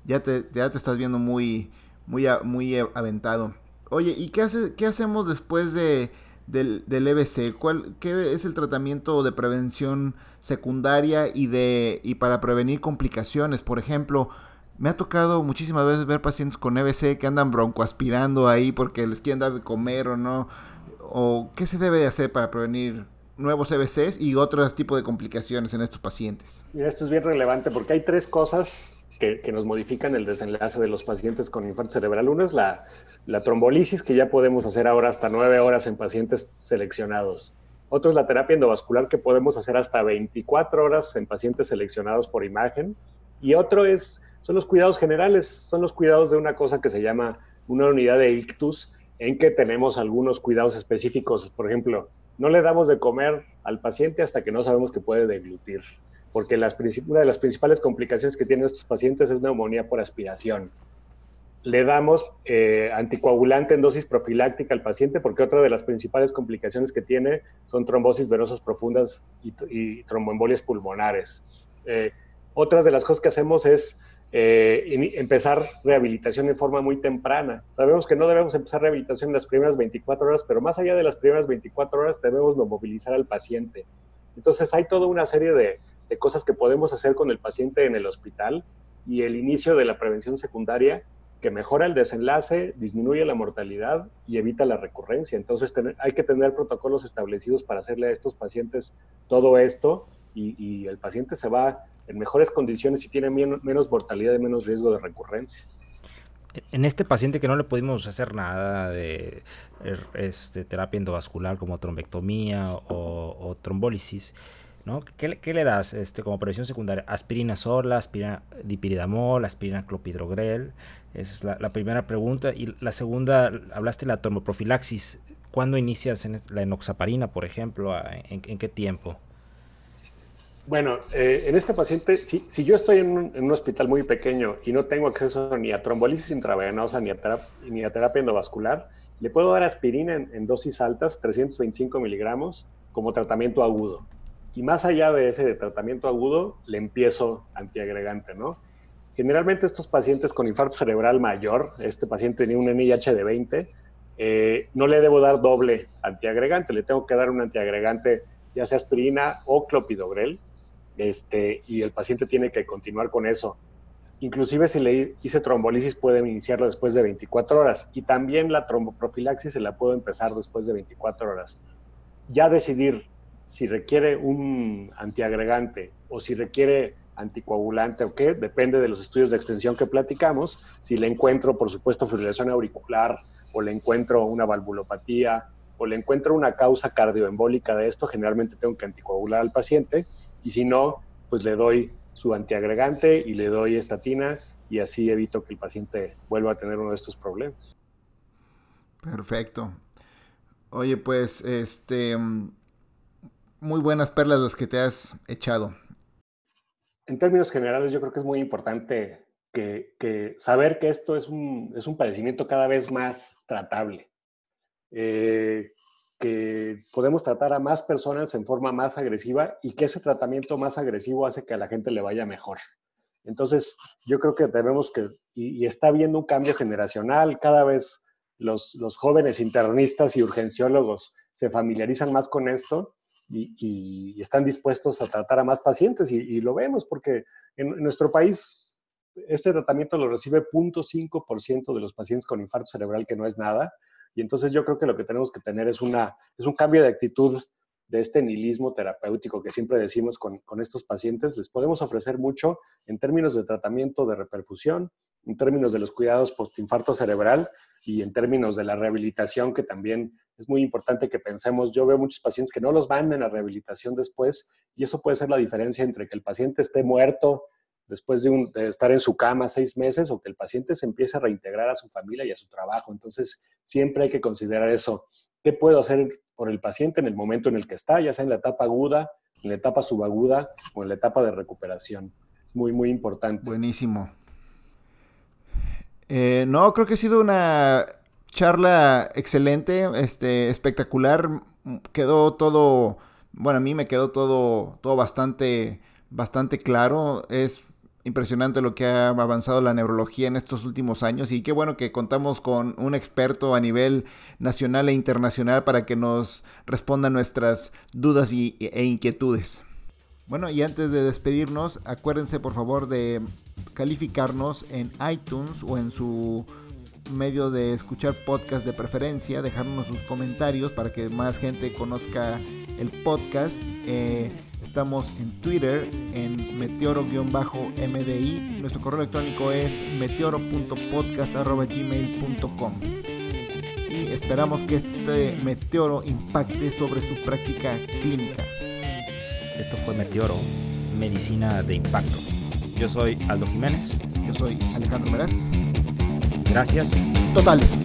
ya te, ya te estás viendo muy, muy, muy aventado. Oye, ¿y qué, hace, qué hacemos después de, del, del EBC? ¿Cuál, ¿Qué es el tratamiento de prevención secundaria y, de, y para prevenir complicaciones? Por ejemplo, me ha tocado muchísimas veces ver pacientes con EBC que andan broncoaspirando ahí porque les quieren dar de comer o no. ¿O qué se debe de hacer para prevenir nuevos EBCs y otros tipos de complicaciones en estos pacientes? Mira, esto es bien relevante porque hay tres cosas que, nos modifican el desenlace de los pacientes con infarto cerebral. Uno es la, la trombolisis, que ya podemos hacer ahora hasta nueve horas en pacientes seleccionados. Otro es la terapia endovascular, que podemos hacer hasta 24 horas en pacientes seleccionados por imagen. Y otro es, son los cuidados generales, son los cuidados de una cosa que se llama una unidad de ictus, en que tenemos algunos cuidados específicos. Por ejemplo, no le damos de comer al paciente hasta que no sabemos que puede deglutir porque las, una de las principales complicaciones que tienen estos pacientes es neumonía por aspiración. Le damos eh, anticoagulante en dosis profiláctica al paciente porque otra de las principales complicaciones que tiene son trombosis venosas profundas y, tromboembolias pulmonares. Eh, otras de las cosas que hacemos es eh, empezar rehabilitación en forma muy temprana. Sabemos que no debemos empezar rehabilitación en las primeras 24 horas, pero más allá de las primeras 24 horas debemos movilizar al paciente. Entonces hay toda una serie de, de cosas que podemos hacer con el paciente en el hospital y el inicio de la prevención secundaria que mejora el desenlace, disminuye la mortalidad y evita la recurrencia. Entonces hay que tener protocolos establecidos para hacerle a estos pacientes todo esto y, el paciente se va en mejores condiciones y tiene menos, mortalidad y menos riesgo de recurrencia. En este paciente que no le pudimos hacer nada de er, este, terapia endovascular como trombectomía o, o trombólisis, ¿no? ¿Qué, le das este, como prevención secundaria? Aspirina sola, aspirina dipiridamol, aspirina clopidogrel. Esa es la, primera pregunta. Y la segunda, hablaste de la tormoprofilaxis. ¿Cuándo inicias en la enoxaparina, por ejemplo? ¿En, qué tiempo? Bueno, eh, en este paciente, si, yo estoy en un, hospital muy pequeño y no tengo acceso ni a trombolisis intravenosa ni a, ni a terapia endovascular, le puedo dar aspirina en dosis altas, 325 miligramos, como tratamiento agudo. Y más allá de ese tratamiento agudo, le empiezo antiagregante, ¿no? Generalmente estos pacientes con infarto cerebral mayor, este paciente tenía un NIH de 20, eh, no le debo dar doble antiagregante, le tengo que dar un antiagregante, ya sea aspirina o clopidogrel, este, y el paciente tiene que continuar con eso. Inclusive si le hice trombolisis puede iniciarlo después de 24 horas y también la tromboprofilaxis se la puedo empezar después de 24 horas. Ya decidir si requiere un antiagregante o si requiere anticoagulante o qué, depende de los estudios de extensión que platicamos. Si le encuentro, por supuesto, fibrilación auricular o le encuentro una valvulopatía o le encuentro una causa cardioembólica de esto, generalmente tengo que anticoagular al paciente y si no, pues le doy su antiagregante y le doy estatina y así evito que el paciente vuelva a tener uno de estos problemas. Perfecto. Oye, pues, este, muy buenas perlas las que te has echado. En términos generales, yo creo que es muy importante que, saber que esto es un, es un, padecimiento cada vez más tratable. Eh, que podemos tratar a más personas en forma más agresiva y que ese tratamiento más agresivo hace que a la gente le vaya mejor. Entonces, yo creo que debemos que, y, está habiendo un cambio generacional, cada vez los, los, jóvenes internistas y urgenciólogos se familiarizan más con esto y, están dispuestos a tratar a más pacientes y, lo vemos porque en, en, nuestro país este tratamiento lo recibe 0.5% de los pacientes con infarto cerebral, que no es nada, y entonces yo creo que lo que tenemos que tener es, una, es un cambio de actitud de este nihilismo terapéutico que siempre decimos con, con estos pacientes. Les podemos ofrecer mucho en términos de tratamiento de reperfusión, en términos de los cuidados post-infarto cerebral y en términos de la rehabilitación, que también es muy importante que pensemos. Yo veo muchos pacientes que no los mandan a rehabilitación después y eso puede ser la diferencia entre que el paciente esté muerto después de, estar en su cama seis meses o que el paciente se empiece a reintegrar a su familia y a su trabajo. Entonces, siempre hay que considerar eso. ¿Qué puedo hacer por el paciente en el momento en el que está, ya sea en la etapa aguda, en la etapa subaguda o en la etapa de recuperación? Muy, muy importante. Buenísimo. Eh, no, creo que ha sido una charla excelente, este, espectacular. Quedó todo, bueno, a mí me quedó todo, todo bastante, bastante claro. Es impresionante lo que ha avanzado la neurología en estos últimos años y qué bueno que contamos con un experto a nivel nacional e internacional para que nos responda nuestras dudas y, e inquietudes. Bueno, y antes de despedirnos, acuérdense por favor de calificarnos en iTunes o en su medio de escuchar podcast de preferencia, dejarnos sus comentarios para que más gente conozca el podcast. Eh, estamos en Twitter en meteoro-mdi. Nuestro correo electrónico es meteoro.podcast.gmail.com. Y esperamos que este meteoro impacte sobre su práctica clínica. Esto fue Meteoro, Medicina de Impacto. Yo soy Aldo Jiménez. Yo soy Alejandro Meraz. Gracias. Totales.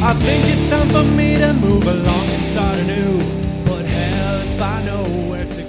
I think it's time for me to move along and start anew. But hell if I know where to